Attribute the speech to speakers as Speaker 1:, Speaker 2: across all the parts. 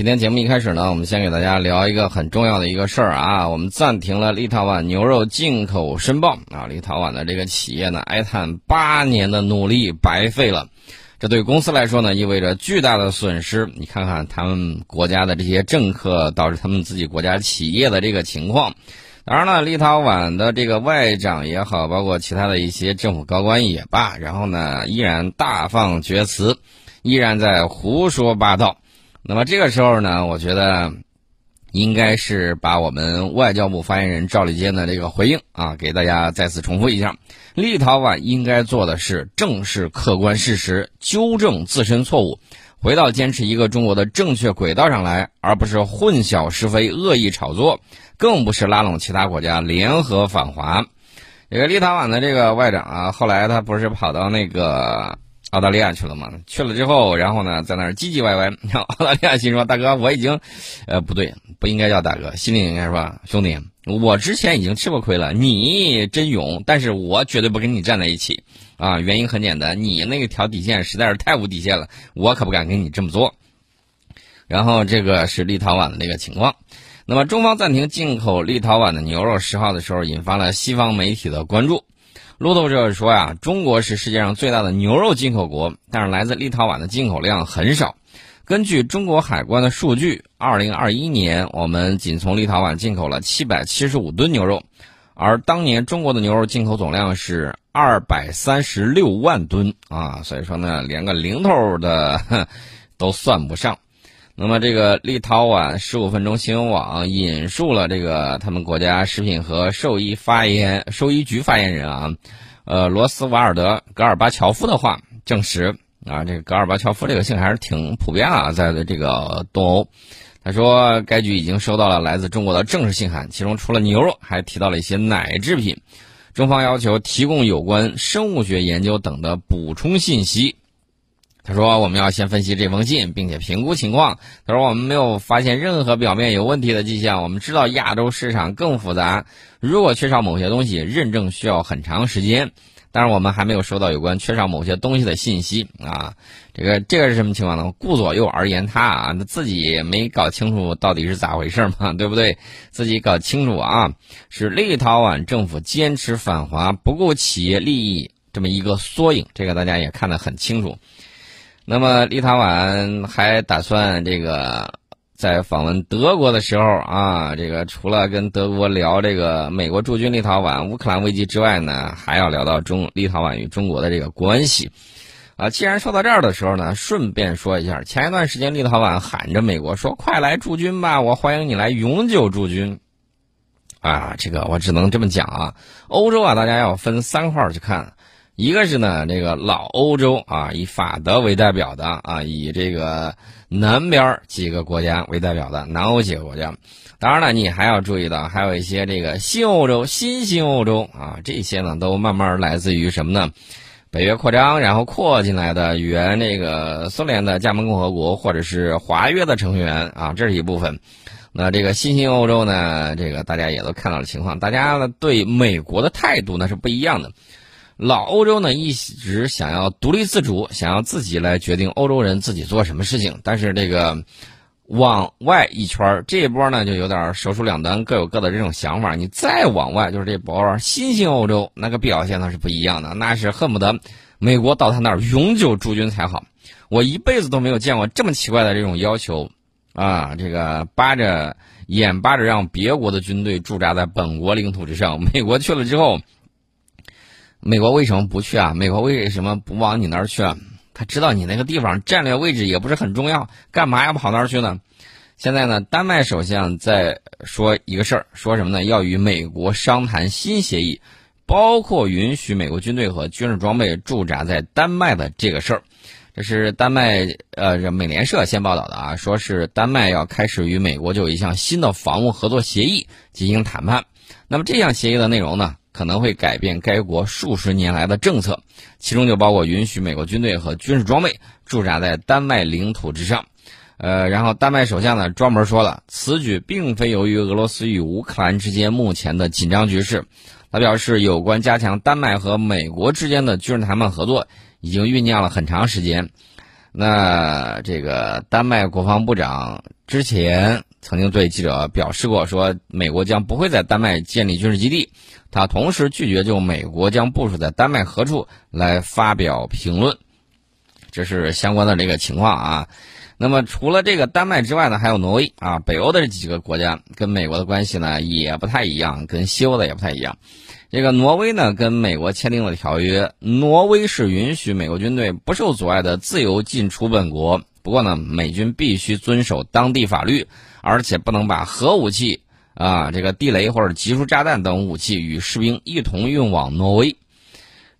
Speaker 1: 今天节目一开始呢，我们先给大家聊一个很重要的一个事儿啊，我们暂停了立陶宛牛肉进口申报啊，立陶宛的这个企业呢哀叹八年的努力白费了，这对公司来说呢意味着巨大的损失。你看看他们国家的这些政客导致他们自己国家企业的这个情况。当然了，立陶宛的这个外长也好，包括其他的一些政府高官也罢，然后呢依然大放厥词，依然在胡说八道。那么这个时候呢，我觉得应该是把我们外交部发言人赵立坚的这个回应啊，给大家再次重复一下。立陶宛应该做的是正视客观事实，纠正自身错误，回到坚持一个中国的正确轨道上来，而不是混淆是非、恶意炒作，更不是拉拢其他国家联合反华。这个立陶宛的这个外长啊，后来他不是跑到那个。澳大利亚去了嘛？去了之后，然后呢，在那儿唧唧歪歪。然 后澳大利亚心说：“大哥，我已经，呃，不对，不应该叫大哥，心里应该说兄弟，我之前已经吃过亏了。你真勇，但是我绝对不跟你站在一起啊！原因很简单，你那个条底线实在是太无底线了，我可不敢跟你这么做。然后这个是立陶宛的那个情况。那么中方暂停进口立陶宛的牛肉十号的时候，引发了西方媒体的关注。路透社说呀，中国是世界上最大的牛肉进口国，但是来自立陶宛的进口量很少。根据中国海关的数据，二零二一年我们仅从立陶宛进口了七百七十五吨牛肉，而当年中国的牛肉进口总量是二百三十六万吨啊，所以说呢，连个零头的 都算不上。那么，这个立陶宛十五分钟新闻网引述了这个他们国家食品和兽医发言兽医局发言人啊，呃，罗斯瓦尔德·戈尔巴乔夫的话，证实啊，这个戈尔巴乔夫这个姓还是挺普遍啊，在这个东欧。他说，该局已经收到了来自中国的正式信函，其中除了牛肉，还提到了一些奶制品。中方要求提供有关生物学研究等的补充信息。他说：“我们要先分析这封信，并且评估情况。”他说：“我们没有发现任何表面有问题的迹象。我们知道亚洲市场更复杂，如果缺少某些东西，认证需要很长时间。但是我们还没有收到有关缺少某些东西的信息啊！这个这个是什么情况呢？顾左右而言他啊，他自己没搞清楚到底是咋回事嘛，对不对？自己搞清楚啊！是立陶宛政府坚持反华，不顾企业利益这么一个缩影。这个大家也看得很清楚。”那么，立陶宛还打算这个在访问德国的时候啊，这个除了跟德国聊这个美国驻军立陶宛、乌克兰危机之外呢，还要聊到中立陶宛与中国的这个关系。啊，既然说到这儿的时候呢，顺便说一下，前一段时间立陶宛喊着美国说：“快来驻军吧，我欢迎你来永久驻军。”啊，这个我只能这么讲啊，欧洲啊，大家要分三块去看。一个是呢，这个老欧洲啊，以法德为代表的啊，以这个南边几个国家为代表的南欧几个国家。当然了，你还要注意到，还有一些这个新欧洲、新兴欧洲啊，这些呢都慢慢来自于什么呢？北约扩张，然后扩进来的原这个苏联的加盟共和国或者是华约的成员啊，这是一部分。那这个新兴欧洲呢，这个大家也都看到了情况，大家呢对美国的态度呢是不一样的。老欧洲呢一直想要独立自主，想要自己来决定欧洲人自己做什么事情。但是这个往外一圈这一波呢就有点手术两端，各有各的这种想法。你再往外，就是这波新兴欧洲那个表现呢是不一样的，那是恨不得美国到他那儿永久驻军才好。我一辈子都没有见过这么奇怪的这种要求啊！这个扒着眼巴着让别国的军队驻扎在本国领土之上，美国去了之后。美国为什么不去啊？美国为什么不往你那儿去？他知道你那个地方战略位置也不是很重要，干嘛要跑那儿去呢？现在呢，丹麦首相在说一个事儿，说什么呢？要与美国商谈新协议，包括允许美国军队和军事装备驻扎在丹麦的这个事儿。这是丹麦呃美联社先报道的啊，说是丹麦要开始与美国就一项新的防务合作协议进行谈判。那么这项协议的内容呢？可能会改变该国数十年来的政策，其中就包括允许美国军队和军事装备驻扎在丹麦领土之上。呃，然后丹麦首相呢专门说了，此举并非由于俄罗斯与乌克兰之间目前的紧张局势。他表示，有关加强丹麦和美国之间的军事谈判合作已经酝酿了很长时间。那这个丹麦国防部长之前曾经对记者表示过，说美国将不会在丹麦建立军事基地。他同时拒绝就美国将部署在丹麦何处来发表评论。这是相关的这个情况啊。那么除了这个丹麦之外呢，还有挪威啊，北欧的这几个国家跟美国的关系呢也不太一样，跟西欧的也不太一样。这个挪威呢跟美国签订了条约，挪威是允许美国军队不受阻碍的自由进出本国，不过呢，美军必须遵守当地法律，而且不能把核武器啊、这个地雷或者集束炸弹等武器与士兵一同运往挪威。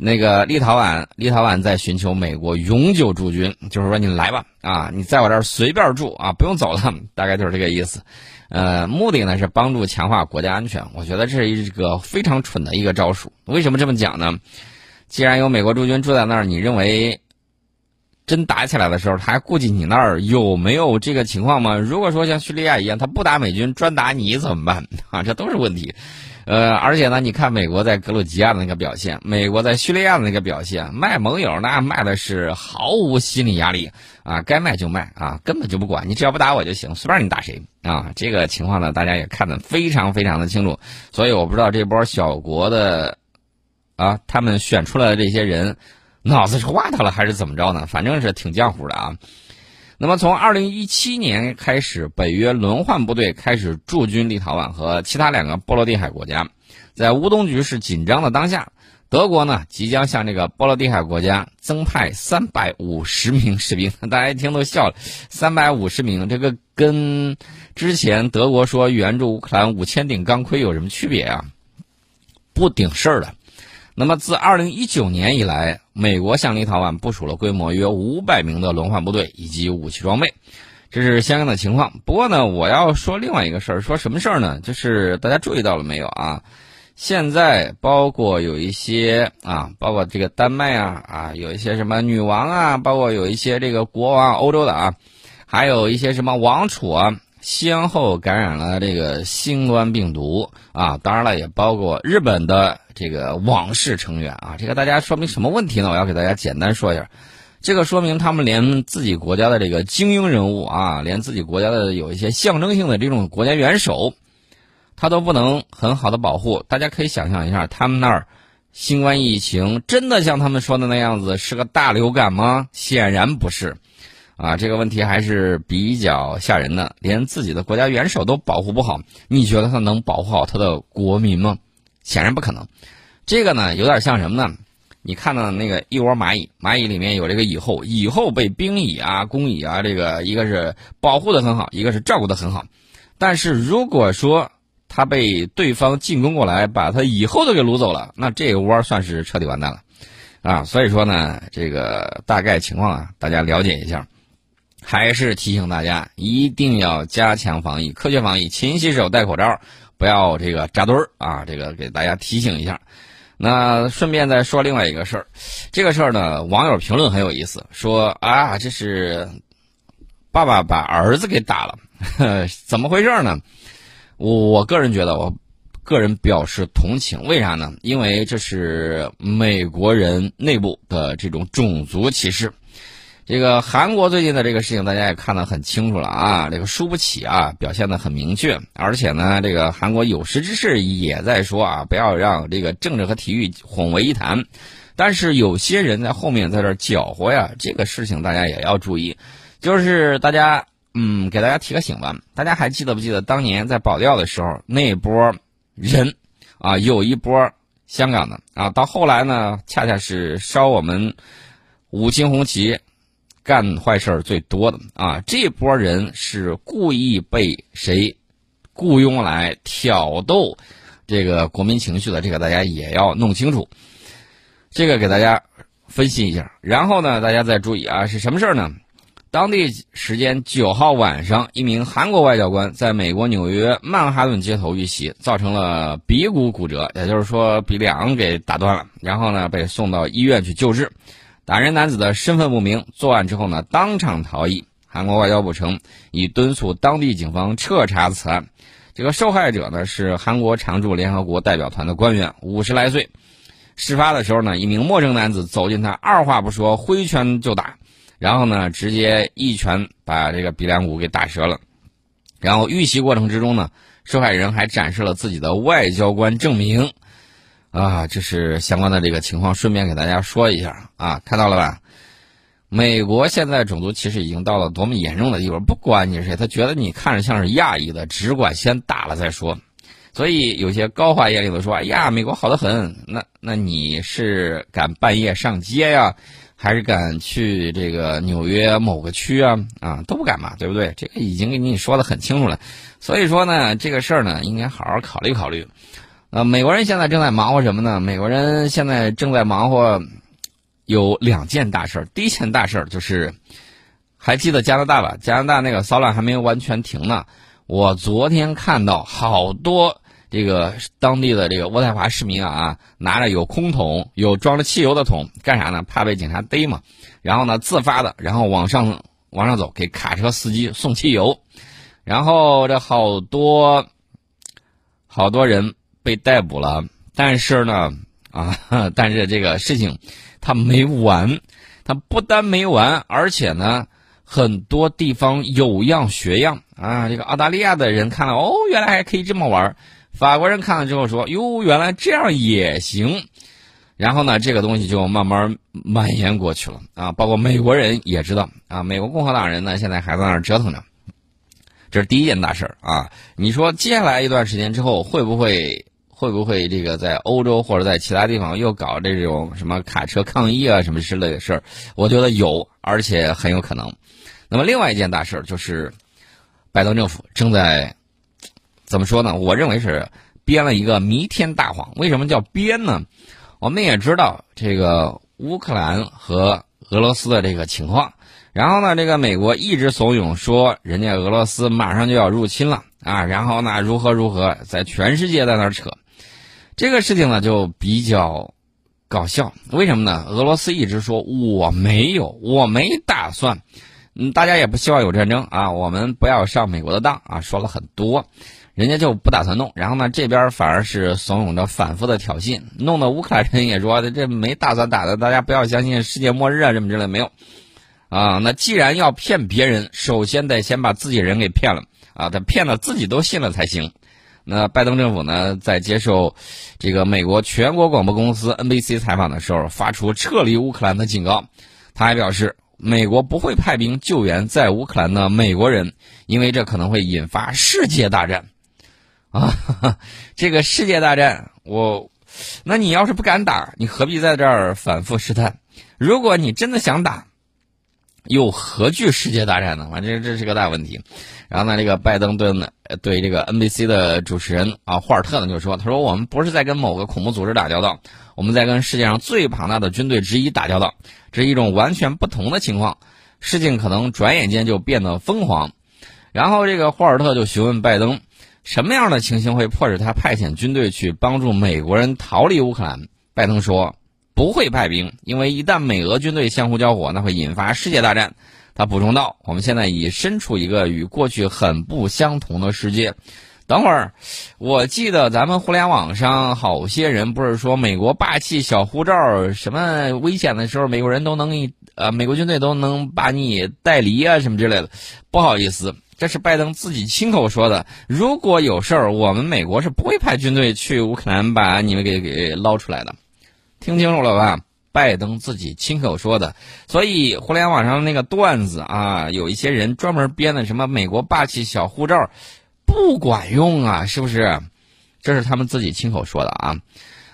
Speaker 1: 那个立陶宛，立陶宛在寻求美国永久驻军，就是说你来吧，啊，你在我这儿随便住啊，不用走了，大概就是这个意思。呃，目的呢是帮助强化国家安全。我觉得这是一个非常蠢的一个招数。为什么这么讲呢？既然有美国驻军住在那儿，你认为真打起来的时候，他还顾及你那儿有没有这个情况吗？如果说像叙利亚一样，他不打美军，专打你怎么办 啊？这都是问题。呃，而且呢，你看美国在格鲁吉亚的那个表现，美国在叙利亚的那个表现，卖盟友那卖的是毫无心理压力啊，该卖就卖啊，根本就不管你，只要不打我就行，随便你打谁啊。这个情况呢，大家也看得非常非常的清楚，所以我不知道这波小国的啊，他们选出来的这些人脑子是滑塌了还是怎么着呢？反正是挺浆糊的啊。那么，从二零一七年开始，北约轮换部队开始驻军立陶宛和其他两个波罗的海国家。在乌东局势紧张的当下，德国呢即将向这个波罗的海国家增派三百五十名士兵。大家一听都笑了，三百五十名，这个跟之前德国说援助乌克兰五千顶钢盔有什么区别啊？不顶事儿的。那么，自二零一九年以来，美国向立陶宛部署了规模约五百名的轮换部队以及武器装备，这是相应的情况。不过呢，我要说另外一个事儿，说什么事儿呢？就是大家注意到了没有啊？现在包括有一些啊，包括这个丹麦啊啊，有一些什么女王啊，包括有一些这个国王，欧洲的啊，还有一些什么王储啊。先后感染了这个新冠病毒啊，当然了，也包括日本的这个王室成员啊。这个大家说明什么问题呢？我要给大家简单说一下。这个说明他们连自己国家的这个精英人物啊，连自己国家的有一些象征性的这种国家元首，他都不能很好的保护。大家可以想象一下，他们那儿新冠疫情真的像他们说的那样子是个大流感吗？显然不是。啊，这个问题还是比较吓人的，连自己的国家元首都保护不好，你觉得他能保护好他的国民吗？显然不可能。这个呢，有点像什么呢？你看到那个一窝蚂蚁，蚂蚁里面有这个蚁后，蚁后被兵蚁啊、工蚁啊，这个一个是保护的很好，一个是照顾的很好。但是如果说他被对方进攻过来，把他蚁后都给掳走了，那这个窝算是彻底完蛋了啊！所以说呢，这个大概情况啊，大家了解一下。还是提醒大家，一定要加强防疫，科学防疫，勤洗手，戴口罩，不要这个扎堆儿啊！这个给大家提醒一下。那顺便再说另外一个事儿，这个事儿呢，网友评论很有意思，说啊，这是爸爸把儿子给打了，怎么回事呢？我个人觉得，我个人表示同情，为啥呢？因为这是美国人内部的这种种族歧视。这个韩国最近的这个事情，大家也看得很清楚了啊！这个输不起啊，表现得很明确。而且呢，这个韩国有识之士也在说啊，不要让这个政治和体育混为一谈。但是有些人在后面在这搅和呀，这个事情大家也要注意。就是大家，嗯，给大家提个醒吧。大家还记得不记得当年在保钓的时候那波人啊？有一波香港的啊，到后来呢，恰恰是烧我们五星红旗。干坏事最多的啊，这波人是故意被谁雇佣来挑逗这个国民情绪的，这个大家也要弄清楚。这个给大家分析一下，然后呢，大家再注意啊，是什么事儿呢？当地时间九号晚上，一名韩国外交官在美国纽约曼哈顿街头遇袭，造成了鼻骨骨折，也就是说鼻梁给打断了，然后呢被送到医院去救治。打人男子的身份不明，作案之后呢，当场逃逸。韩国外交部称，已敦促当地警方彻查此案。这个受害者呢是韩国常驻联合国代表团的官员，五十来岁。事发的时候呢，一名陌生男子走近他，二话不说挥拳就打，然后呢，直接一拳把这个鼻梁骨给打折了。然后遇袭过程之中呢，受害人还展示了自己的外交官证明。啊，这是相关的这个情况，顺便给大家说一下啊，看到了吧？美国现在种族歧视已经到了多么严重的地步，不管你是谁，他觉得你看着像是亚裔的，只管先打了再说。所以有些高话眼里的说：“哎呀，美国好的很。”那那你是敢半夜上街呀，还是敢去这个纽约某个区啊？啊，都不敢嘛，对不对？这个已经给你说的很清楚了。所以说呢，这个事儿呢，应该好好考虑考虑。呃，美国人现在正在忙活什么呢？美国人现在正在忙活有两件大事儿。第一件大事儿就是，还记得加拿大吧？加拿大那个骚乱还没有完全停呢。我昨天看到好多这个当地的这个渥太华市民啊，拿着有空桶、有装着汽油的桶，干啥呢？怕被警察逮嘛。然后呢，自发的，然后往上往上走，给卡车司机送汽油。然后这好多好多人。被逮捕了，但是呢，啊，但是这个事情他没完，他不但没完，而且呢，很多地方有样学样啊。这个澳大利亚的人看了，哦，原来还可以这么玩；法国人看了之后说，哟，原来这样也行。然后呢，这个东西就慢慢蔓延过去了啊。包括美国人也知道啊，美国共和党人呢，现在还在那儿折腾着。这是第一件大事儿啊。你说接下来一段时间之后会不会？会不会这个在欧洲或者在其他地方又搞这种什么卡车抗议啊什么之类的事儿？我觉得有，而且很有可能。那么另外一件大事儿就是，拜登政府正在怎么说呢？我认为是编了一个弥天大谎。为什么叫编呢？我们也知道这个乌克兰和俄罗斯的这个情况，然后呢，这个美国一直怂恿说人家俄罗斯马上就要入侵了啊，然后呢，如何如何，在全世界在那儿扯。这个事情呢就比较搞笑，为什么呢？俄罗斯一直说我没有，我没打算，嗯，大家也不希望有战争啊，我们不要上美国的当啊，说了很多，人家就不打算弄，然后呢，这边反而是怂恿着反复的挑衅，弄得乌克兰人也说这没打算打的，大家不要相信世界末日啊什么之类没有，啊，那既然要骗别人，首先得先把自己人给骗了啊，他骗了自己都信了才行。那拜登政府呢，在接受这个美国全国广播公司 NBC 采访的时候，发出撤离乌克兰的警告。他还表示，美国不会派兵救援在乌克兰的美国人，因为这可能会引发世界大战。啊，这个世界大战，我，那你要是不敢打，你何必在这儿反复试探？如果你真的想打，又何惧世界大战呢？反正这是个大问题。然后呢，这个拜登对呢对这个 NBC 的主持人啊霍尔特呢就说：“他说我们不是在跟某个恐怖组织打交道，我们在跟世界上最庞大的军队之一打交道，这是一种完全不同的情况。事情可能转眼间就变得疯狂。”然后这个霍尔特就询问拜登：“什么样的情形会迫使他派遣军队去帮助美国人逃离乌克兰？”拜登说：“不会派兵，因为一旦美俄军队相互交火，那会引发世界大战。”他补充道：“我们现在已身处一个与过去很不相同的世界。等会儿，我记得咱们互联网上好些人不是说美国霸气小护照，什么危险的时候美国人都能给呃，美国军队都能把你带离啊，什么之类的。不好意思，这是拜登自己亲口说的。如果有事儿，我们美国是不会派军队去乌克兰把你们给给捞出来的。听清楚了吧？”拜登自己亲口说的，所以互联网上那个段子啊，有一些人专门编的什么美国霸气小护照，不管用啊，是不是？这是他们自己亲口说的啊。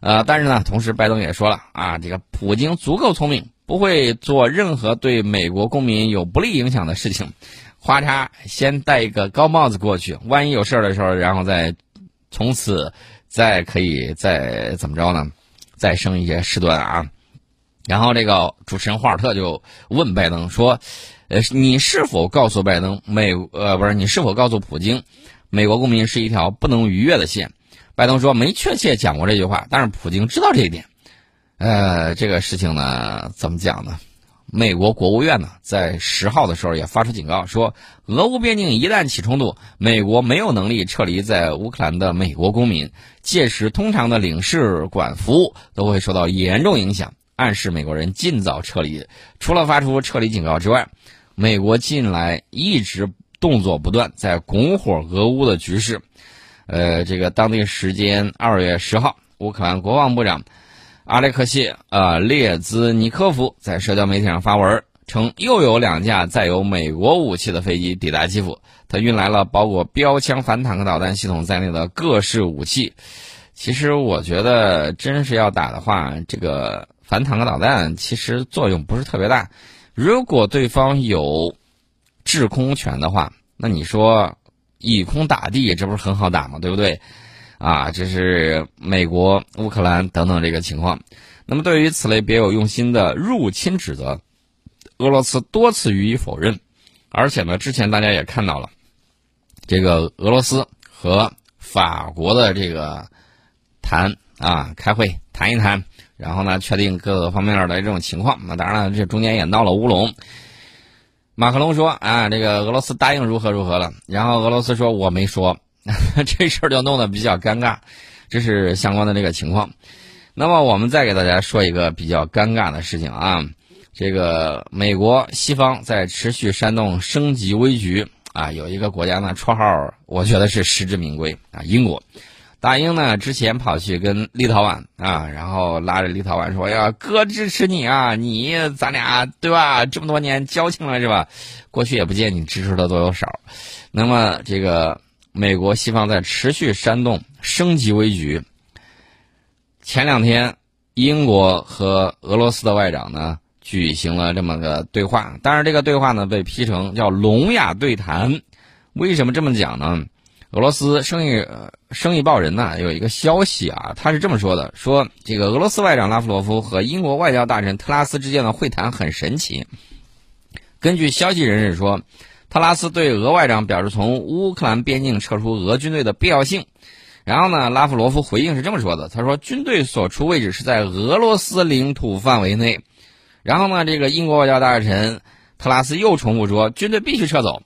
Speaker 1: 呃，但是呢，同时拜登也说了啊，这个普京足够聪明，不会做任何对美国公民有不利影响的事情。花叉，先戴一个高帽子过去，万一有事儿的时候，然后再从此再可以再怎么着呢？再生一些事端啊。然后这个主持人霍尔特就问拜登说：“呃，你是否告诉拜登美呃不是你是否告诉普京，美国公民是一条不能逾越的线？”拜登说：“没确切讲过这句话，但是普京知道这一点。”呃，这个事情呢，怎么讲呢？美国国务院呢，在十号的时候也发出警告说，俄乌边境一旦起冲突，美国没有能力撤离在乌克兰的美国公民，届时通常的领事馆服务都会受到严重影响。暗示美国人尽早撤离。除了发出撤离警告之外，美国近来一直动作不断，在拱火俄乌的局势。呃，这个当地时间二月十号，乌克兰国防部长阿列克谢呃列兹尼科夫在社交媒体上发文称，又有两架载有美国武器的飞机抵达基辅，他运来了包括标枪反坦克导弹系统在内的各式武器。其实我觉得，真是要打的话，这个反坦克导弹其实作用不是特别大。如果对方有制空权的话，那你说？以空打地，这不是很好打吗？对不对？啊，这是美国、乌克兰等等这个情况。那么，对于此类别有用心的入侵指责，俄罗斯多次予以否认。而且呢，之前大家也看到了，这个俄罗斯和法国的这个谈啊，开会谈一谈，然后呢，确定各个方面的这种情况。那当然了，这中间也闹了乌龙。马克龙说：“啊，这个俄罗斯答应如何如何了。”然后俄罗斯说：“我没说。” 这事儿就弄得比较尴尬，这是相关的这个情况。那么我们再给大家说一个比较尴尬的事情啊，这个美国西方在持续煽动升级危局啊，有一个国家呢，绰号我觉得是实至名归啊，英国。大英呢，之前跑去跟立陶宛啊，然后拉着立陶宛说：“呀，哥支持你啊，你咱俩对吧？这么多年交情了是吧？过去也不见你支持的多有少。”那么这个美国西方在持续煽动升级危局。前两天，英国和俄罗斯的外长呢举行了这么个对话，但是这个对话呢被批成叫聋哑对谈。为什么这么讲呢？俄罗斯生意生意报人呢有一个消息啊，他是这么说的：说这个俄罗斯外长拉夫罗夫和英国外交大臣特拉斯之间的会谈很神奇。根据消息人士说，特拉斯对俄外长表示从乌克兰边境撤出俄军队的必要性。然后呢，拉夫罗夫回应是这么说的：他说军队所处位置是在俄罗斯领土范围内。然后呢，这个英国外交大臣特拉斯又重复说，军队必须撤走。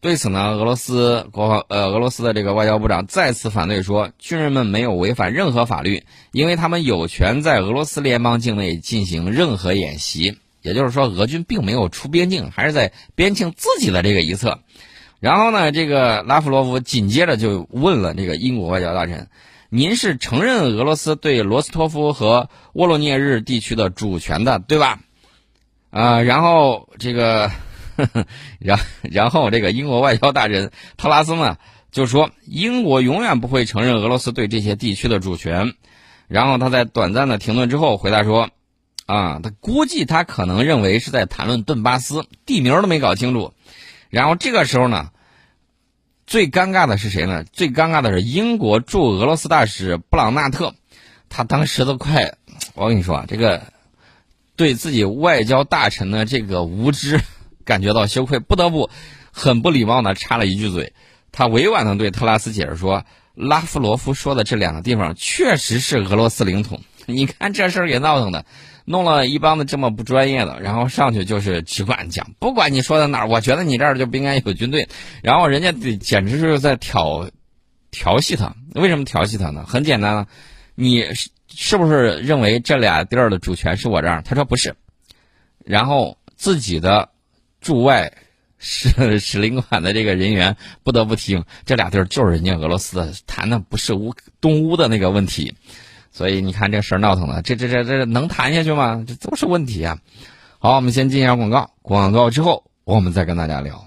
Speaker 1: 对此呢，俄罗斯国防呃，俄罗斯的这个外交部长再次反对说，军人们没有违反任何法律，因为他们有权在俄罗斯联邦境内进行任何演习。也就是说，俄军并没有出边境，还是在边境自己的这个一侧。然后呢，这个拉夫罗夫紧接着就问了这个英国外交大臣：“您是承认俄罗斯对罗斯托夫和沃罗涅日地区的主权的，对吧？”啊，然后这个。然然后，这个英国外交大臣特拉斯呢就说，英国永远不会承认俄罗斯对这些地区的主权。然后他在短暂的停顿之后回答说：“啊，他估计他可能认为是在谈论顿巴斯地名都没搞清楚。”然后这个时候呢，最尴尬的是谁呢？最尴尬的是英国驻俄罗斯大使布朗纳特，他当时都快，我跟你说啊，这个对自己外交大臣的这个无知。感觉到羞愧，不得不很不礼貌的插了一句嘴。他委婉的对特拉斯解释说：“拉夫罗夫说的这两个地方确实是俄罗斯领土。你看这事儿也闹腾的，弄了一帮子这么不专业的，然后上去就是只管讲，不管你说的哪儿，我觉得你这儿就不应该有军队。然后人家简直是在调调戏他。为什么调戏他呢？很简单啊，你是不是认为这俩地儿的主权是我这儿？他说不是，然后自己的。驻外使使领馆的这个人员不得不听，这俩地儿就是人家俄罗斯的，谈的不是乌东乌的那个问题，所以你看这事儿闹腾的，这这这这能谈下去吗？这都是问题啊！好，我们先进一下广告，广告之后我们再跟大家聊。